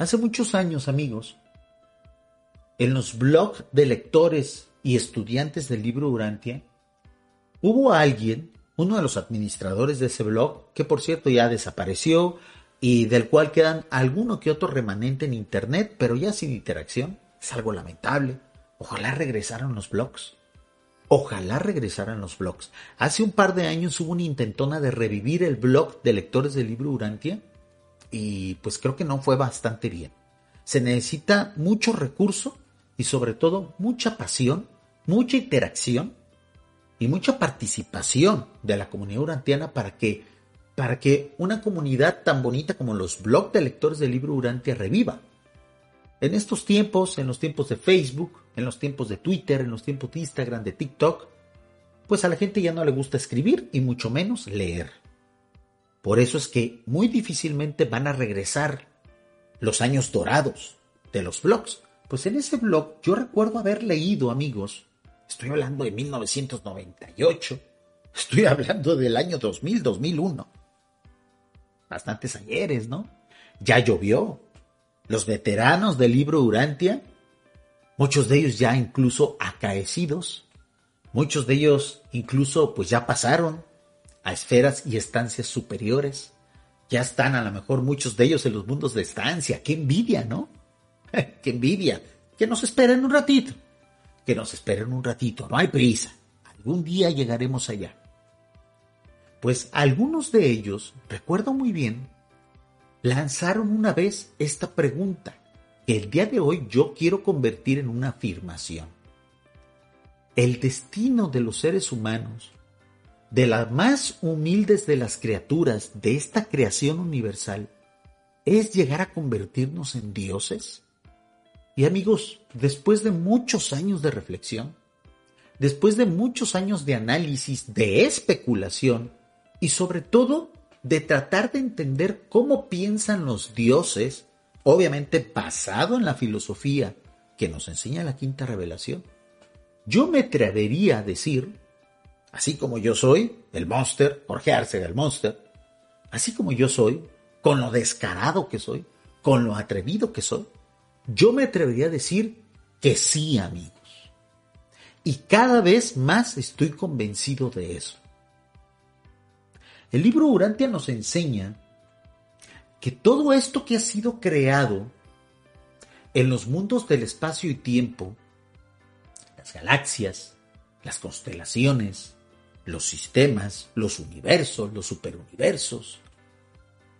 Hace muchos años, amigos, en los blogs de lectores y estudiantes del libro Urantia, hubo alguien, uno de los administradores de ese blog, que por cierto ya desapareció y del cual quedan alguno que otro remanente en internet, pero ya sin interacción. Es algo lamentable. Ojalá regresaran los blogs. Ojalá regresaran los blogs. Hace un par de años hubo una intentona de revivir el blog de lectores del libro Urantia y pues creo que no fue bastante bien. Se necesita mucho recurso y sobre todo mucha pasión, mucha interacción y mucha participación de la comunidad urantiana para que, para que una comunidad tan bonita como los blogs de lectores del libro Urantia reviva. En estos tiempos, en los tiempos de Facebook, en los tiempos de Twitter, en los tiempos de Instagram, de TikTok, pues a la gente ya no le gusta escribir y mucho menos leer. Por eso es que muy difícilmente van a regresar los años dorados de los blogs. Pues en ese blog yo recuerdo haber leído, amigos, estoy hablando de 1998, estoy hablando del año 2000, 2001. Bastantes ayeres, ¿no? Ya llovió. Los veteranos del libro Urantia, muchos de ellos ya incluso acaecidos, muchos de ellos incluso pues ya pasaron a esferas y estancias superiores. Ya están a lo mejor muchos de ellos en los mundos de estancia. ¡Qué envidia, ¿no? ¡Qué envidia! Que nos esperen un ratito. Que nos esperen un ratito. No hay prisa. Algún día llegaremos allá. Pues algunos de ellos, recuerdo muy bien, lanzaron una vez esta pregunta que el día de hoy yo quiero convertir en una afirmación. El destino de los seres humanos de las más humildes de las criaturas de esta creación universal es llegar a convertirnos en dioses? Y amigos, después de muchos años de reflexión, después de muchos años de análisis, de especulación y sobre todo de tratar de entender cómo piensan los dioses, obviamente basado en la filosofía que nos enseña la quinta revelación, yo me atrevería a decir así como yo soy, el monster, Jorge Arce el monster, así como yo soy, con lo descarado que soy, con lo atrevido que soy, yo me atrevería a decir que sí, amigos. Y cada vez más estoy convencido de eso. El libro Urantia nos enseña que todo esto que ha sido creado en los mundos del espacio y tiempo, las galaxias, las constelaciones, los sistemas, los universos, los superuniversos,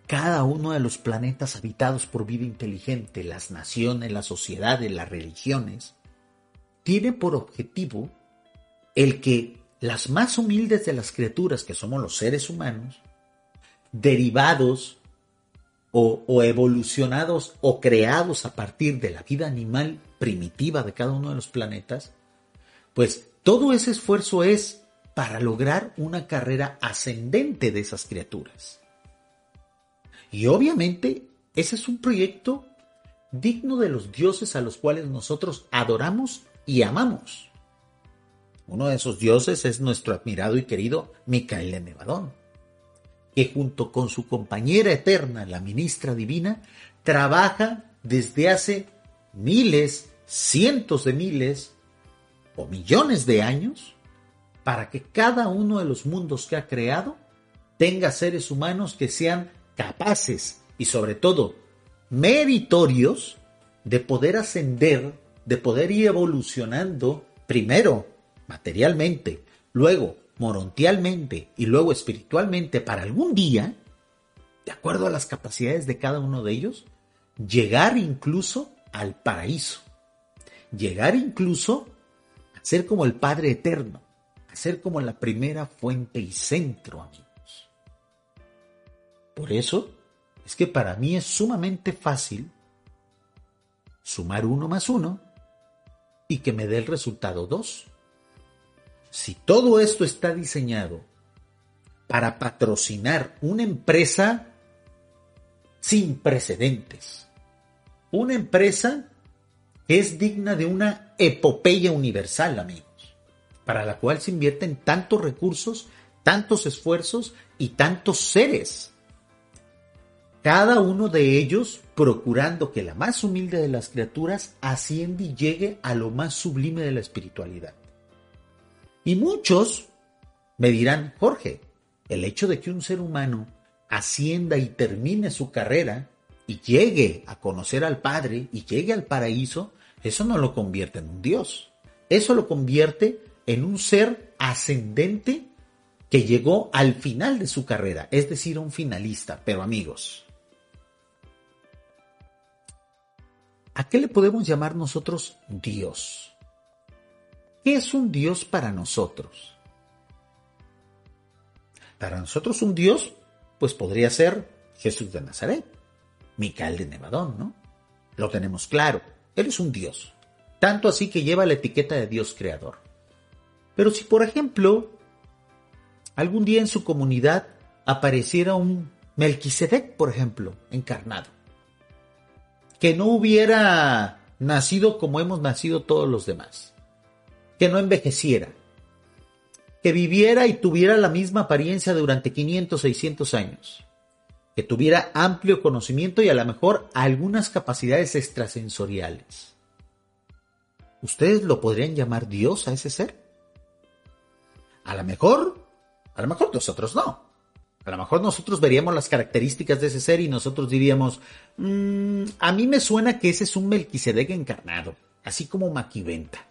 cada uno de los planetas habitados por vida inteligente, las naciones, las sociedades, las religiones, tiene por objetivo el que las más humildes de las criaturas, que somos los seres humanos, derivados o, o, evolucionados o creados a partir de la vida animal primitiva de cada uno de los planetas, pues todo ese esfuerzo es para lograr una carrera ascendente de esas criaturas. Y obviamente ese es un proyecto digno de los dioses a los cuales nosotros adoramos y amamos. Uno de esos dioses es nuestro admirado y querido Micael de Nevadón, que junto con su compañera eterna, la ministra divina, trabaja desde hace miles, cientos de miles o millones de años para que cada uno de los mundos que ha creado tenga seres humanos que sean capaces y sobre todo meritorios de poder ascender, de poder ir evolucionando primero materialmente, luego morontialmente y luego espiritualmente para algún día, de acuerdo a las capacidades de cada uno de ellos, llegar incluso al paraíso. llegar incluso a ser como el Padre Eterno, a ser como la primera fuente y centro, amigos. Por eso es que para mí es sumamente fácil sumar uno más uno y que me dé el resultado dos. Si todo esto está diseñado para patrocinar una empresa sin precedentes, una empresa que es digna de una epopeya universal, amigos, para la cual se invierten tantos recursos, tantos esfuerzos y tantos seres. Cada uno de ellos procurando que la más humilde de las criaturas ascienda y llegue a lo más sublime de la espiritualidad. Y muchos me dirán, Jorge, el hecho de que un ser humano ascienda y termine su carrera y llegue a conocer al Padre y llegue al paraíso, eso no lo convierte en un Dios. Eso lo convierte en un ser ascendente que llegó al final de su carrera, es decir, un finalista. Pero amigos, ¿a qué le podemos llamar nosotros Dios? ¿Qué es un Dios para nosotros? Para nosotros un Dios, pues podría ser Jesús de Nazaret. Micael de Nevadón, ¿no? Lo tenemos claro. Él es un Dios. Tanto así que lleva la etiqueta de Dios creador. Pero si, por ejemplo, algún día en su comunidad apareciera un Melquisedec, por ejemplo, encarnado, que no hubiera nacido como hemos nacido todos los demás, que no envejeciera, que viviera y tuviera la misma apariencia durante 500, 600 años, que tuviera amplio conocimiento y a lo mejor algunas capacidades extrasensoriales. ¿Ustedes lo podrían llamar Dios a ese ser? A lo mejor, a lo mejor nosotros no. A lo mejor nosotros veríamos las características de ese ser y nosotros diríamos, mm, a mí me suena que ese es un Melquisedec encarnado, así como Maquiventa.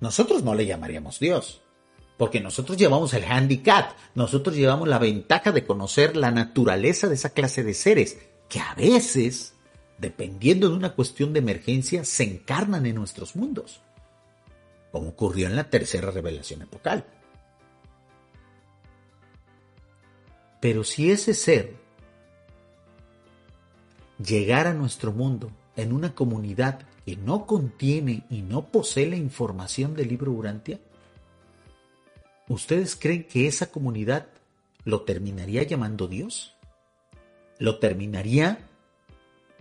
Nosotros no le llamaríamos Dios. Porque nosotros llevamos el handicap, nosotros llevamos la ventaja de conocer la naturaleza de esa clase de seres, que a veces, dependiendo de una cuestión de emergencia, se encarnan en nuestros mundos, como ocurrió en la tercera revelación epocal. Pero si ese ser llegara a nuestro mundo en una comunidad que no contiene y no posee la información del libro Urantia, ¿Ustedes creen que esa comunidad lo terminaría llamando Dios? ¿Lo terminaría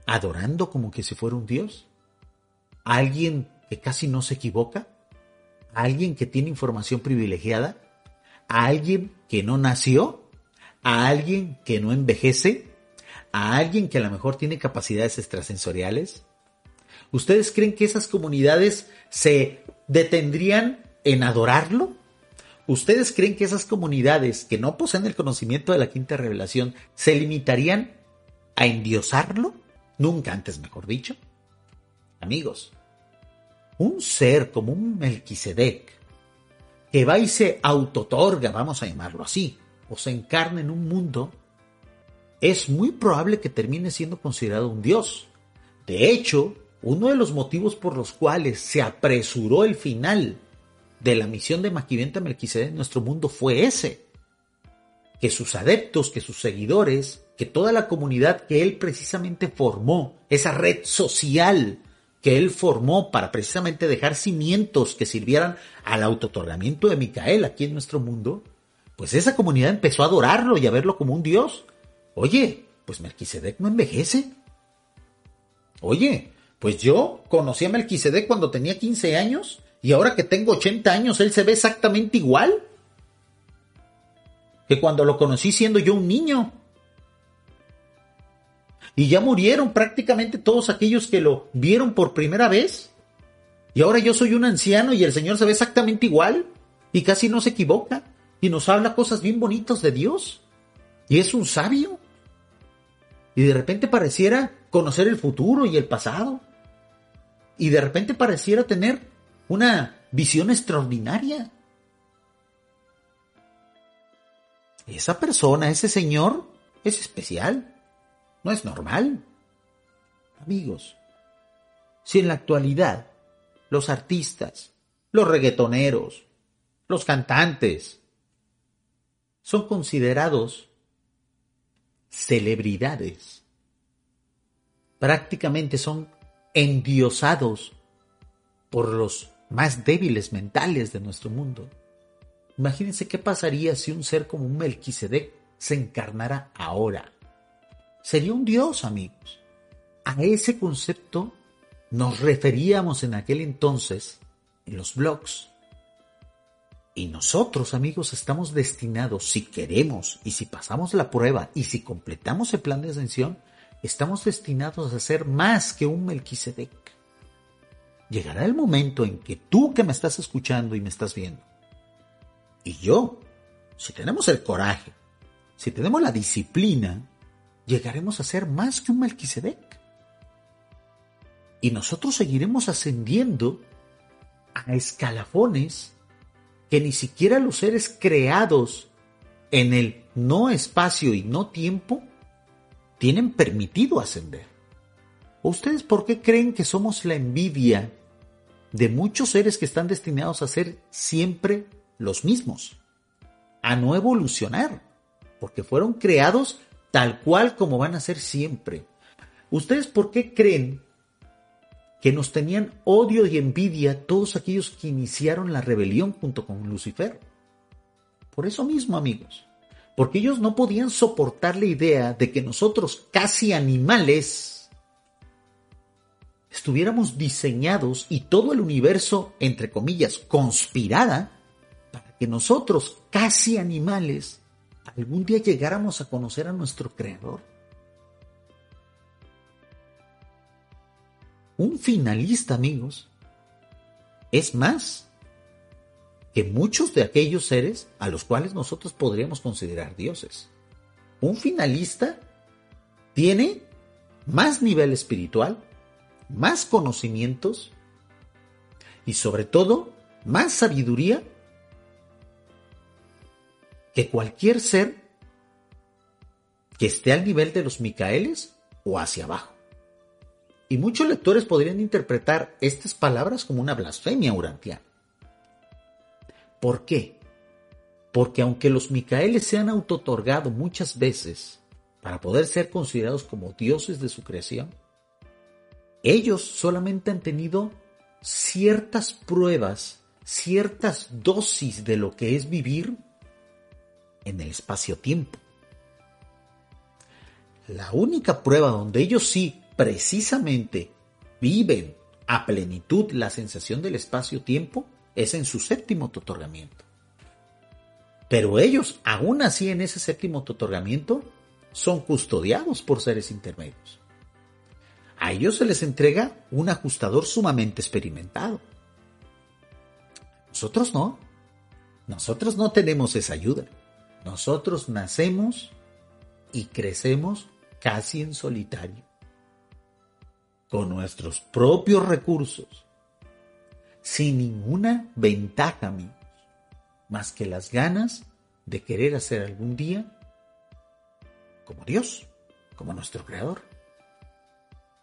adorando como que si fuera un Dios? ¿A alguien que casi no se equivoca? ¿A alguien que tiene información privilegiada? ¿A alguien que no nació? ¿A alguien que no envejece? ¿A alguien que a lo mejor tiene capacidades extrasensoriales? ¿Ustedes creen que esas comunidades se detendrían en adorarlo? ¿Ustedes creen que esas comunidades que no poseen el conocimiento de la quinta revelación se limitarían a endiosarlo? Nunca antes, mejor dicho. Amigos, un ser como un Melquisedec, que va y se autotorga, vamos a llamarlo así, o se encarna en un mundo, es muy probable que termine siendo considerado un dios. De hecho, uno de los motivos por los cuales se apresuró el final de la misión de Maquiventa Melquisedec en nuestro mundo fue ese. Que sus adeptos, que sus seguidores, que toda la comunidad que él precisamente formó, esa red social que él formó para precisamente dejar cimientos que sirvieran al autotorgamiento de Micael aquí en nuestro mundo, pues esa comunidad empezó a adorarlo y a verlo como un dios. Oye, pues Melquisedec no envejece. Oye, pues yo conocí a Melquisedec cuando tenía 15 años y ahora que tengo 80 años, él se ve exactamente igual que cuando lo conocí siendo yo un niño. Y ya murieron prácticamente todos aquellos que lo vieron por primera vez. Y ahora yo soy un anciano y el Señor se ve exactamente igual. Y casi no se equivoca. Y nos habla cosas bien bonitas de Dios. Y es un sabio. Y de repente pareciera conocer el futuro y el pasado. Y de repente pareciera tener una visión extraordinaria. Esa persona, ese señor, es especial, no es normal. Amigos, si en la actualidad los artistas, los reggaetoneros, los cantantes, son considerados celebridades. Prácticamente son endiosados por los más débiles mentales de nuestro mundo. Imagínense qué pasaría si un ser como un Melquisedec se encarnara ahora. Sería un dios, amigos. A ese concepto nos referíamos en aquel entonces en los blogs. Y nosotros, amigos, estamos destinados, si queremos y si pasamos la prueba y si completamos el plan de ascensión, estamos destinados a ser más que un Melquisedec. Llegará el momento en que tú que me estás escuchando y me estás viendo, y yo, si tenemos el coraje, si tenemos la disciplina, llegaremos a ser más que un Melquisedec. Y nosotros seguiremos ascendiendo a escalafones que ni siquiera los seres creados en el no espacio y no tiempo tienen permitido ascender. ¿Ustedes por qué creen que somos la envidia de muchos seres que están destinados a ser siempre los mismos? A no evolucionar, porque fueron creados tal cual como van a ser siempre. ¿Ustedes por qué creen que nos tenían odio y envidia todos aquellos que iniciaron la rebelión junto con Lucifer. Por eso mismo, amigos, porque ellos no podían soportar la idea de que nosotros, casi animales, estuviéramos diseñados y todo el universo, entre comillas, conspirada para que nosotros, casi animales, algún día llegáramos a conocer a nuestro Creador. un finalista, amigos, es más que muchos de aquellos seres a los cuales nosotros podríamos considerar dioses. Un finalista tiene más nivel espiritual, más conocimientos y sobre todo más sabiduría que cualquier ser que esté al nivel de los Micaeles o hacia abajo. Y muchos lectores podrían interpretar estas palabras como una blasfemia urantiana. ¿Por qué? Porque aunque los Micaeles se han autotorgado muchas veces para poder ser considerados como dioses de su creación, ellos solamente han tenido ciertas pruebas, ciertas dosis de lo que es vivir en el espacio-tiempo. La única prueba donde ellos sí precisamente viven a plenitud la sensación del espacio-tiempo es en su séptimo otorgamiento. Pero ellos, aún así en ese séptimo otorgamiento, son custodiados por seres intermedios. A ellos se les entrega un ajustador sumamente experimentado. Nosotros no. Nosotros no tenemos esa ayuda. Nosotros nacemos y crecemos casi en solitario con nuestros propios recursos, sin ninguna ventaja, amigos, más que las ganas de querer hacer algún día como Dios, como nuestro Creador.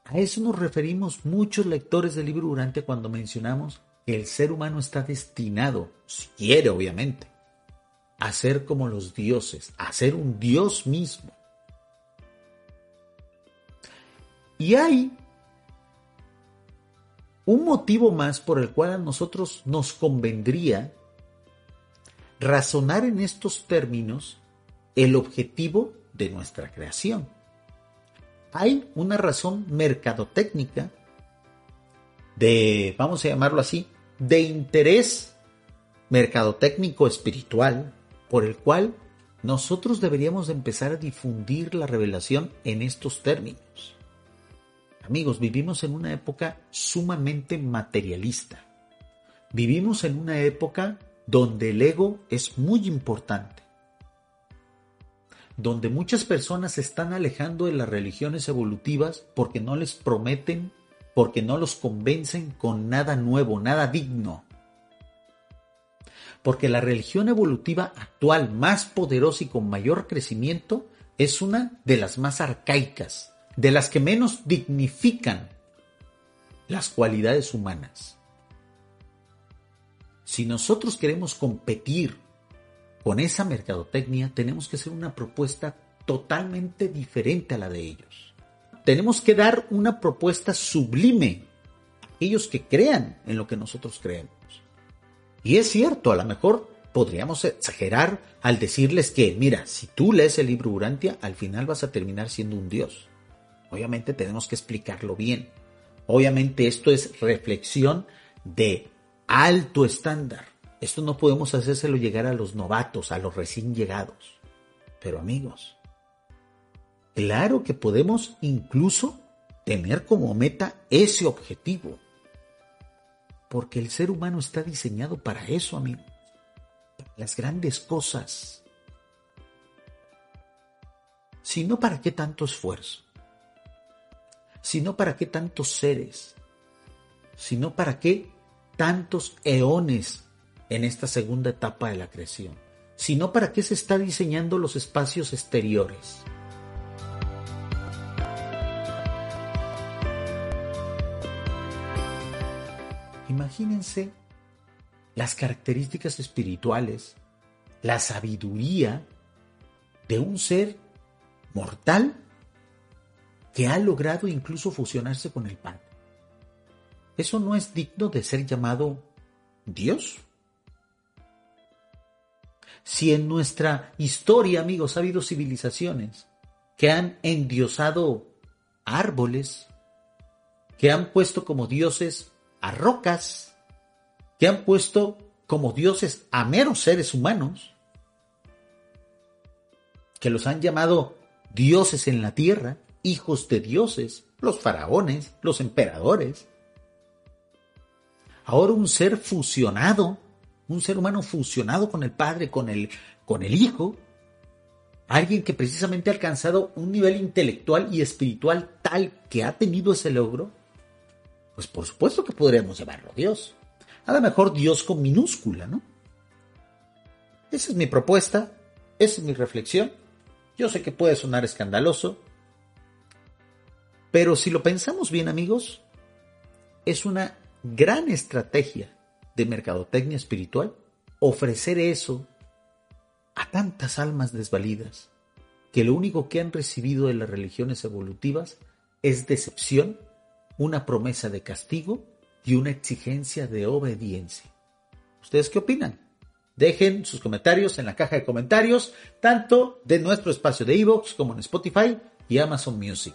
A eso nos referimos muchos lectores del libro Durante cuando mencionamos que el ser humano está destinado, si quiere obviamente, a ser como los dioses, a ser un Dios mismo. Y hay un motivo más por el cual a nosotros nos convendría razonar en estos términos el objetivo de nuestra creación. Hay una razón mercadotécnica de, vamos a llamarlo así, de interés mercadotécnico espiritual por el cual nosotros deberíamos empezar a difundir la revelación en estos términos. Amigos, vivimos en una época sumamente materialista. Vivimos en una época donde el ego es muy importante. Donde muchas personas se están alejando de las religiones evolutivas porque no les prometen, porque no los convencen con nada nuevo, nada digno. Porque la religión evolutiva actual más poderosa y con mayor crecimiento es una de las más arcaicas, de las que menos dignifican las cualidades humanas. Si nosotros queremos competir con esa mercadotecnia, tenemos que hacer una propuesta totalmente diferente a la de ellos. Tenemos que dar una propuesta sublime a aquellos que crean en lo que nosotros creemos. Y es cierto, a lo mejor podríamos exagerar al decirles que, mira, si tú lees el libro Urantia, al final vas a terminar siendo un dios. Obviamente tenemos que explicarlo bien. Obviamente esto es reflexión de alto estándar. Esto no podemos hacérselo llegar a los novatos, a los recién llegados. Pero amigos, claro que podemos incluso tener como meta ese objetivo. Porque el ser humano está diseñado para eso, amigos. Para las grandes cosas. Si no, ¿para qué tanto esfuerzo? Si no, ¿para qué tantos seres? Si no, ¿para qué tantos eones en esta segunda etapa de la creación? Si no, ¿para qué se está diseñando los espacios exteriores? Imagínense las características espirituales, la sabiduría de un ser mortal que ha logrado incluso fusionarse con el Padre. ¿Eso no es digno de ser llamado Dios? Si en nuestra historia, amigos, ha habido civilizaciones que han endiosado árboles, que han puesto como dioses a rocas, que han puesto como dioses a meros seres humanos, que los han llamado dioses en la tierra, hijos de dioses, los faraones, los emperadores. Ahora un ser fusionado, un ser humano fusionado con el Padre, con el, con el Hijo, alguien que precisamente ha alcanzado un nivel intelectual y espiritual tal que ha tenido ese logro, pues por supuesto que podríamos llamarlo Dios. A lo mejor Dios con minúscula, ¿no? Esa es mi propuesta, esa es mi reflexión. Yo sé que puede sonar escandaloso, pero si lo pensamos bien amigos, es una gran estrategia de mercadotecnia espiritual ofrecer eso a tantas almas desvalidas que lo único que han recibido de las religiones evolutivas es decepción, una promesa de castigo y una exigencia de obediencia. ¿Ustedes qué opinan? Dejen sus comentarios en la caja de comentarios, tanto de nuestro espacio de Evox como en Spotify y Amazon Music.